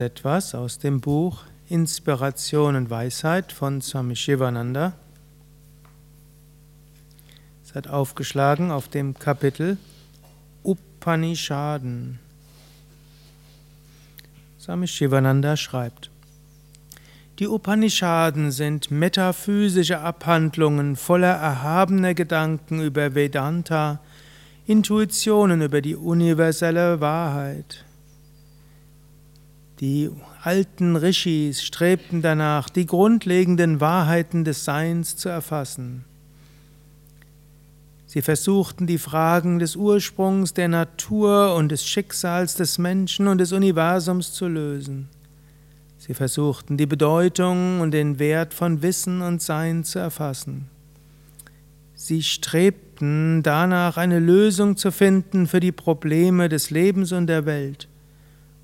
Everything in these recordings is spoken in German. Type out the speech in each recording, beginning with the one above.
etwas aus dem Buch Inspiration und Weisheit von Swami Shivananda. Es hat aufgeschlagen auf dem Kapitel Upanishaden. Swami Shivananda schreibt: Die Upanishaden sind metaphysische Abhandlungen voller erhabener Gedanken über Vedanta, Intuitionen über die universelle Wahrheit. Die alten Rishis strebten danach, die grundlegenden Wahrheiten des Seins zu erfassen. Sie versuchten die Fragen des Ursprungs der Natur und des Schicksals des Menschen und des Universums zu lösen. Sie versuchten die Bedeutung und den Wert von Wissen und Sein zu erfassen. Sie strebten danach, eine Lösung zu finden für die Probleme des Lebens und der Welt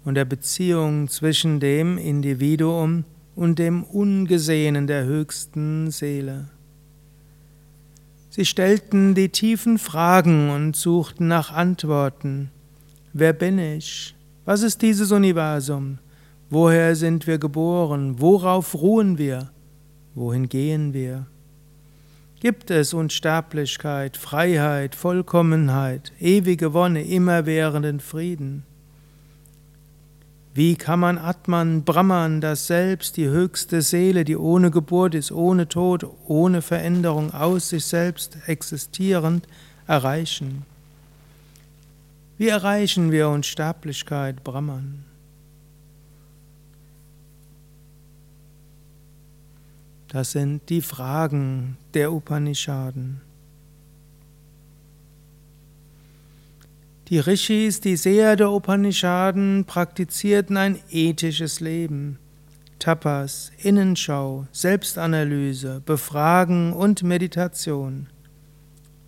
und der Beziehung zwischen dem Individuum und dem Ungesehenen der höchsten Seele. Sie stellten die tiefen Fragen und suchten nach Antworten. Wer bin ich? Was ist dieses Universum? Woher sind wir geboren? Worauf ruhen wir? Wohin gehen wir? Gibt es Unsterblichkeit, Freiheit, Vollkommenheit, ewige Wonne, immerwährenden Frieden? Wie kann man Atman, Brahman, das Selbst, die höchste Seele, die ohne Geburt ist, ohne Tod, ohne Veränderung, aus sich selbst existierend, erreichen? Wie erreichen wir Unsterblichkeit, Brahman? Das sind die Fragen der Upanishaden. Die Rishis, die Seher der Upanishaden, praktizierten ein ethisches Leben. Tapas, Innenschau, Selbstanalyse, Befragen und Meditation.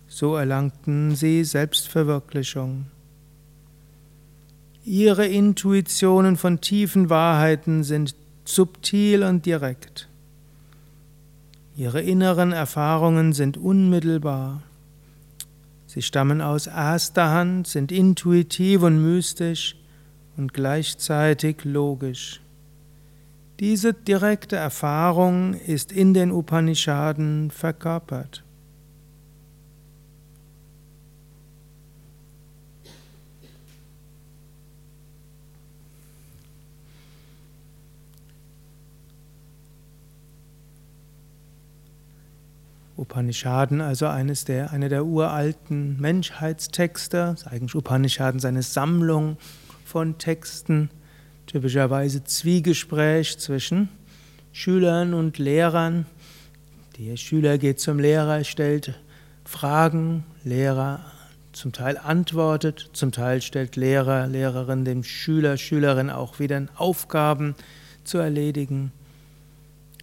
So erlangten sie Selbstverwirklichung. Ihre Intuitionen von tiefen Wahrheiten sind subtil und direkt. Ihre inneren Erfahrungen sind unmittelbar. Sie stammen aus erster Hand, sind intuitiv und mystisch und gleichzeitig logisch. Diese direkte Erfahrung ist in den Upanishaden verkörpert. Upanishaden, also eines der, einer der uralten Menschheitstexte, eigentlich Upanishaden seine Sammlung von Texten, typischerweise Zwiegespräch zwischen Schülern und Lehrern. Der Schüler geht zum Lehrer, stellt Fragen, Lehrer zum Teil antwortet, zum Teil stellt Lehrer, Lehrerin dem Schüler, Schülerin auch wieder Aufgaben zu erledigen,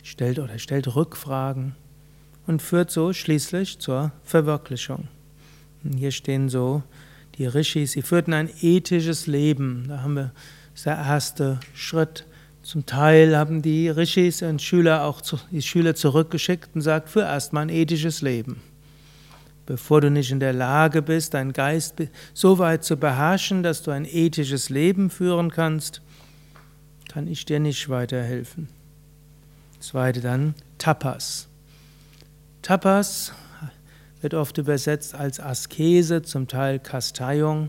stellt oder stellt Rückfragen und führt so schließlich zur Verwirklichung. Und hier stehen so die Rishis, sie führten ein ethisches Leben. Da haben wir der erste Schritt. Zum Teil haben die Rishis und Schüler auch die Schüler zurückgeschickt und sagt, für erstmal ein ethisches Leben. Bevor du nicht in der Lage bist, deinen Geist so weit zu beherrschen, dass du ein ethisches Leben führen kannst, kann ich dir nicht weiterhelfen. Zweite dann Tapas. Tapas wird oft übersetzt als Askese, zum Teil Kasteiung.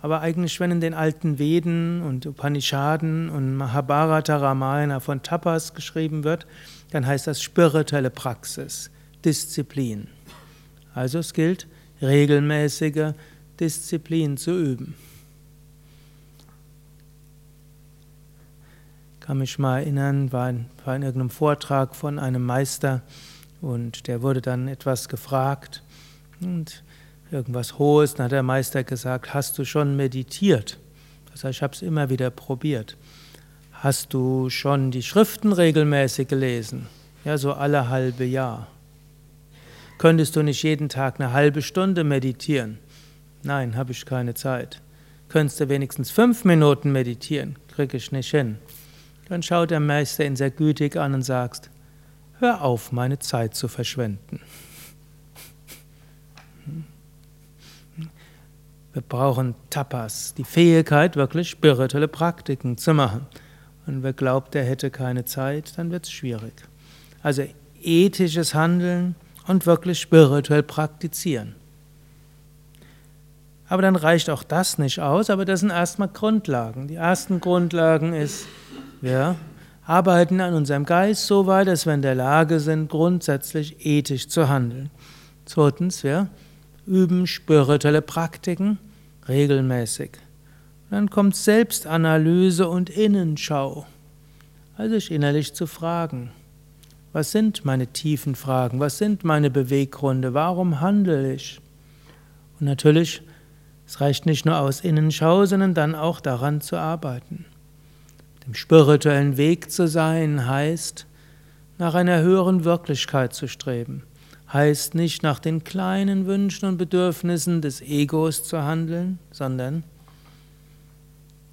Aber eigentlich, wenn in den alten Veden und Upanishaden und Mahabharata Ramayana von Tapas geschrieben wird, dann heißt das spirituelle Praxis, Disziplin. Also es gilt, regelmäßige Disziplin zu üben. Ich kann mich mal erinnern, war in, war in irgendeinem Vortrag von einem Meister, und der wurde dann etwas gefragt und irgendwas Hohes. Dann hat der Meister gesagt, hast du schon meditiert? Das heißt, ich habe es immer wieder probiert. Hast du schon die Schriften regelmäßig gelesen? Ja, so alle halbe Jahr. Könntest du nicht jeden Tag eine halbe Stunde meditieren? Nein, habe ich keine Zeit. Könntest du wenigstens fünf Minuten meditieren? Kriege ich nicht hin. Dann schaut der Meister ihn sehr gütig an und sagt, Hör auf, meine Zeit zu verschwenden. Wir brauchen Tapas, die Fähigkeit, wirklich spirituelle Praktiken zu machen. Und wer glaubt, er hätte keine Zeit, dann wird es schwierig. Also ethisches Handeln und wirklich spirituell praktizieren. Aber dann reicht auch das nicht aus, aber das sind erstmal Grundlagen. Die ersten Grundlagen ist, wir arbeiten an unserem Geist so weit, dass wir in der Lage sind, grundsätzlich ethisch zu handeln. Zweitens, wir üben spirituelle Praktiken regelmäßig. Dann kommt Selbstanalyse und Innenschau. Also sich innerlich zu fragen, was sind meine tiefen Fragen, was sind meine Beweggründe, warum handle ich? Und natürlich es reicht nicht nur aus Innenschau, sondern dann auch daran zu arbeiten. Dem spirituellen Weg zu sein heißt, nach einer höheren Wirklichkeit zu streben, heißt nicht nach den kleinen Wünschen und Bedürfnissen des Egos zu handeln, sondern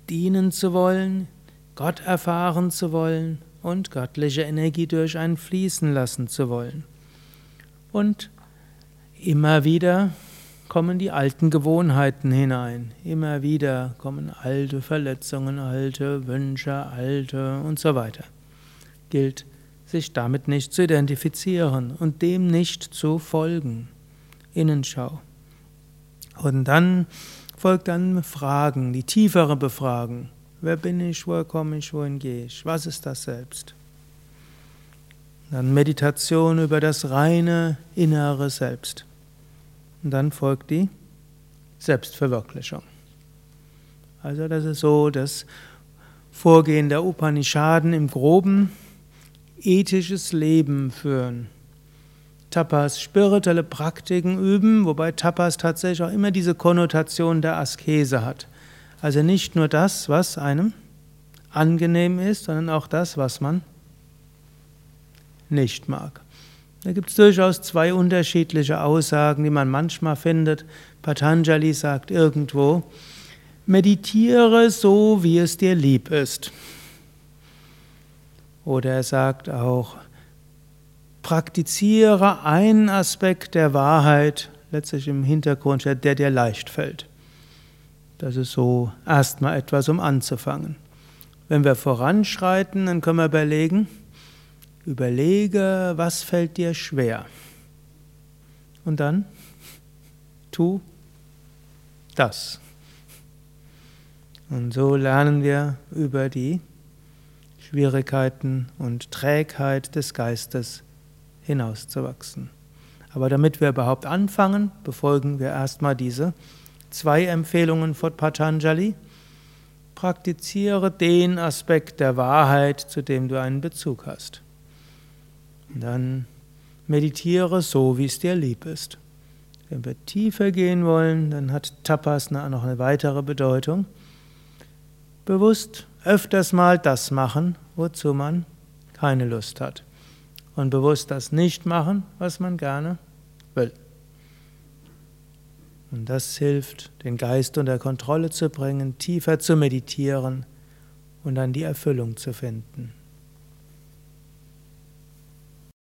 dienen zu wollen, Gott erfahren zu wollen und göttliche Energie durch einen fließen lassen zu wollen. Und immer wieder kommen die alten Gewohnheiten hinein. Immer wieder kommen alte Verletzungen, alte Wünsche, alte und so weiter. Gilt, sich damit nicht zu identifizieren und dem nicht zu folgen. Innenschau. Und dann folgt dann Fragen, die tiefere Befragen. Wer bin ich, woher komme ich, wohin gehe ich? Was ist das Selbst? Dann Meditation über das reine innere Selbst. Und dann folgt die Selbstverwirklichung. Also das ist so das Vorgehen der Upanishaden im groben ethisches Leben führen. Tapas spirituelle Praktiken üben, wobei Tapas tatsächlich auch immer diese Konnotation der Askese hat. Also nicht nur das, was einem angenehm ist, sondern auch das, was man nicht mag. Da gibt es durchaus zwei unterschiedliche Aussagen, die man manchmal findet. Patanjali sagt irgendwo, meditiere so, wie es dir lieb ist. Oder er sagt auch, praktiziere einen Aspekt der Wahrheit, letztlich im Hintergrund, der dir leicht fällt. Das ist so erstmal etwas, um anzufangen. Wenn wir voranschreiten, dann können wir überlegen, Überlege, was fällt dir schwer. Und dann tu das. Und so lernen wir über die Schwierigkeiten und Trägheit des Geistes hinauszuwachsen. Aber damit wir überhaupt anfangen, befolgen wir erstmal diese zwei Empfehlungen von Patanjali. Praktiziere den Aspekt der Wahrheit, zu dem du einen Bezug hast. Dann meditiere so, wie es dir lieb ist. Wenn wir tiefer gehen wollen, dann hat Tapas noch eine weitere Bedeutung. Bewusst öfters mal das machen, wozu man keine Lust hat. Und bewusst das nicht machen, was man gerne will. Und das hilft, den Geist unter Kontrolle zu bringen, tiefer zu meditieren und dann die Erfüllung zu finden.